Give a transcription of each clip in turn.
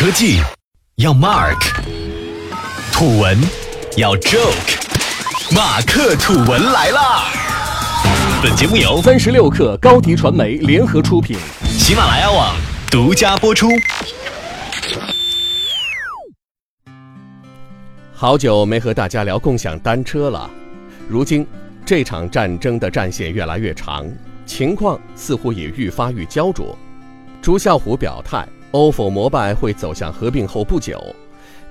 科技要 Mark，土文要 Joke，马克吐文来啦！本节目由三十六克高迪传媒联合出品，喜马拉雅网独家播出。好久没和大家聊共享单车了，如今这场战争的战线越来越长，情况似乎也愈发愈焦灼。朱啸虎表态。Ofo 摩拜会走向合并后不久，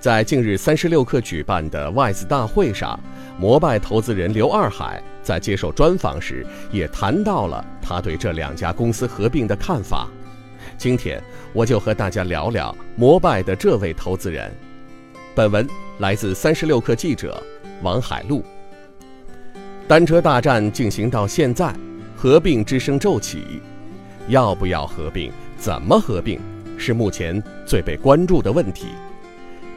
在近日三十六氪举办的 WISE 大会上，摩拜投资人刘二海在接受专访时也谈到了他对这两家公司合并的看法。今天我就和大家聊聊摩拜的这位投资人。本文来自三十六氪记者王海璐。单车大战进行到现在，合并之声骤起，要不要合并？怎么合并？是目前最被关注的问题。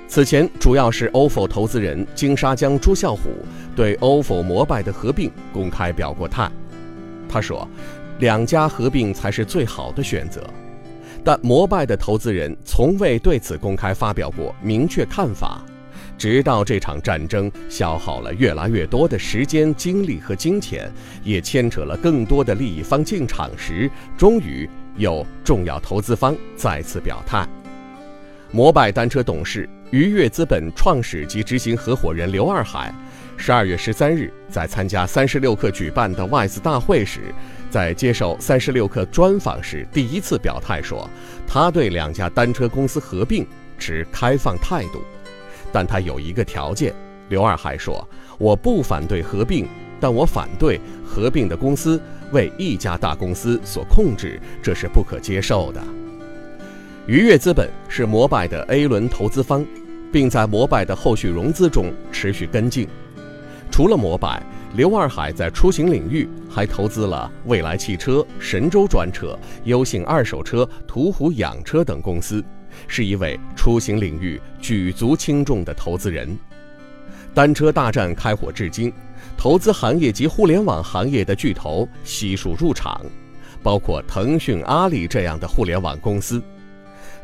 此前，主要是 ofo 投资人金沙江朱啸虎对 ofo 摩拜的合并公开表过态。他说，两家合并才是最好的选择。但摩拜的投资人从未对此公开发表过明确看法。直到这场战争消耗了越来越多的时间、精力和金钱，也牵扯了更多的利益方进场时，终于。有重要投资方再次表态。摩拜单车董事、愉悦资本创始及执行合伙人刘二海，十二月十三日在参加三十六氪举办的外资大会时，在接受三十六氪专访时，第一次表态说，他对两家单车公司合并持开放态度，但他有一个条件。刘二海说：“我不反对合并。”但我反对合并的公司为一家大公司所控制，这是不可接受的。愉悦资本是摩拜的 A 轮投资方，并在摩拜的后续融资中持续跟进。除了摩拜，刘二海在出行领域还投资了蔚来汽车、神州专车、优信二手车、途虎养车等公司，是一位出行领域举足轻重的投资人。单车大战开火至今。投资行业及互联网行业的巨头悉数入场，包括腾讯、阿里这样的互联网公司。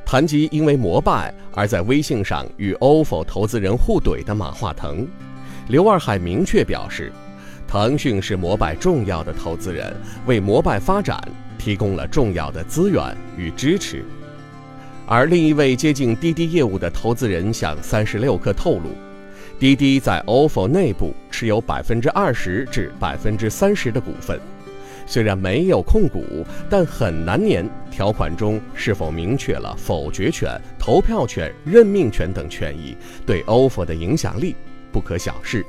谈及因为摩拜而在微信上与 ofo 投资人互怼的马化腾，刘二海明确表示，腾讯是摩拜重要的投资人，为摩拜发展提供了重要的资源与支持。而另一位接近滴滴业务的投资人向三十六氪透露。滴滴在 ofo 内部持有百分之二十至百分之三十的股份，虽然没有控股，但很难年条款中是否明确了否决权、投票权、任命权等权益，对 ofo 的影响力不可小视。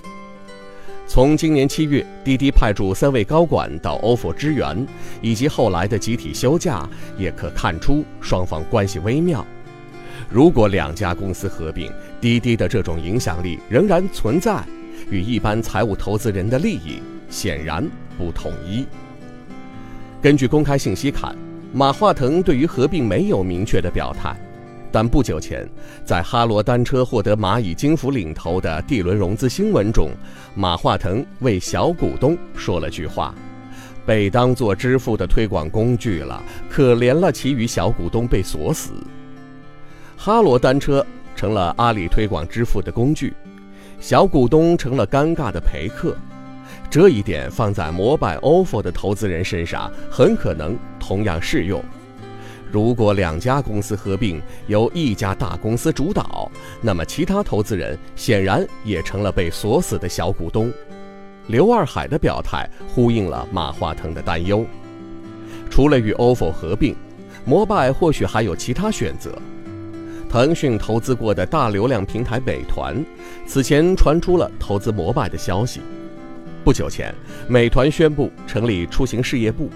从今年七月滴滴派驻三位高管到 ofo 支援，以及后来的集体休假，也可看出双方关系微妙。如果两家公司合并，滴滴的这种影响力仍然存在，与一般财务投资人的利益显然不统一。根据公开信息看，马化腾对于合并没有明确的表态，但不久前在哈罗单车获得蚂蚁金服领投的 D 轮融资新闻中，马化腾为小股东说了句话：“被当作支付的推广工具了，可怜了其余小股东被锁死。”哈罗单车成了阿里推广支付的工具，小股东成了尴尬的陪客。这一点放在摩拜、ofo 的投资人身上，很可能同样适用。如果两家公司合并由一家大公司主导，那么其他投资人显然也成了被锁死的小股东。刘二海的表态呼应了马化腾的担忧。除了与 ofo 合并，摩拜或许还有其他选择。腾讯投资过的大流量平台美团，此前传出了投资摩拜的消息。不久前，美团宣布成立出行事业部，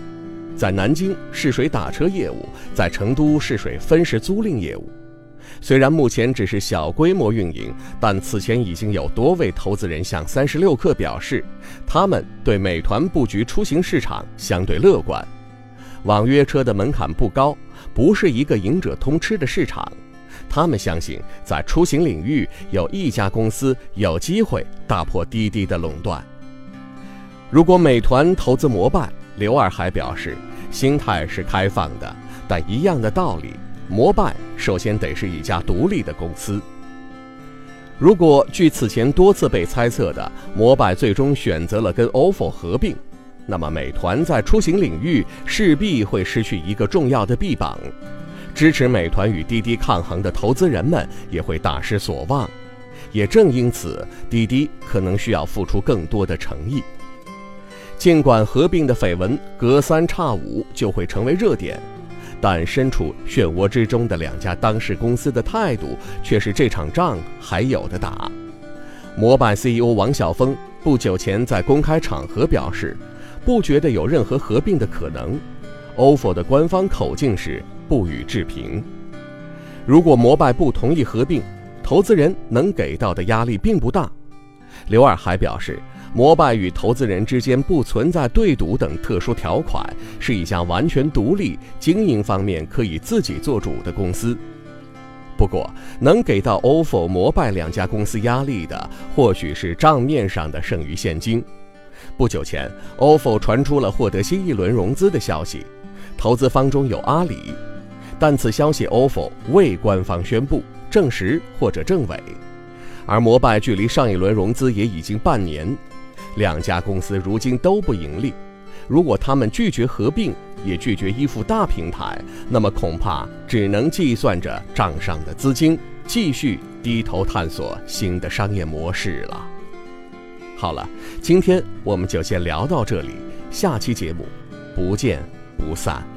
在南京试水打车业务，在成都试水分时租赁业务。虽然目前只是小规模运营，但此前已经有多位投资人向三十六氪表示，他们对美团布局出行市场相对乐观。网约车的门槛不高，不是一个赢者通吃的市场。他们相信，在出行领域有一家公司有机会打破滴滴的垄断。如果美团投资摩拜，刘二海表示，心态是开放的，但一样的道理，摩拜首先得是一家独立的公司。如果据此前多次被猜测的摩拜最终选择了跟 ofo 合并，那么美团在出行领域势必会失去一个重要的臂膀，支持美团与滴滴抗衡的投资人们也会大失所望。也正因此，滴滴可能需要付出更多的诚意。尽管合并的绯闻隔三差五就会成为热点，但身处漩涡之中的两家当事公司的态度却是这场仗还有的打。摩拜 CEO 王晓峰不久前在公开场合表示，不觉得有任何合并的可能。ofo 的官方口径是不予置评。如果摩拜不同意合并，投资人能给到的压力并不大。刘二还表示，摩拜与投资人之间不存在对赌等特殊条款，是一家完全独立、经营方面可以自己做主的公司。不过，能给到 ofo、摩拜两家公司压力的，或许是账面上的剩余现金。不久前，ofo 传出了获得新一轮融资的消息，投资方中有阿里，但此消息 ofo 未官方宣布。证实或者证伪，而摩拜距离上一轮融资也已经半年，两家公司如今都不盈利。如果他们拒绝合并，也拒绝依附大平台，那么恐怕只能计算着账上的资金，继续低头探索新的商业模式了。好了，今天我们就先聊到这里，下期节目不见不散。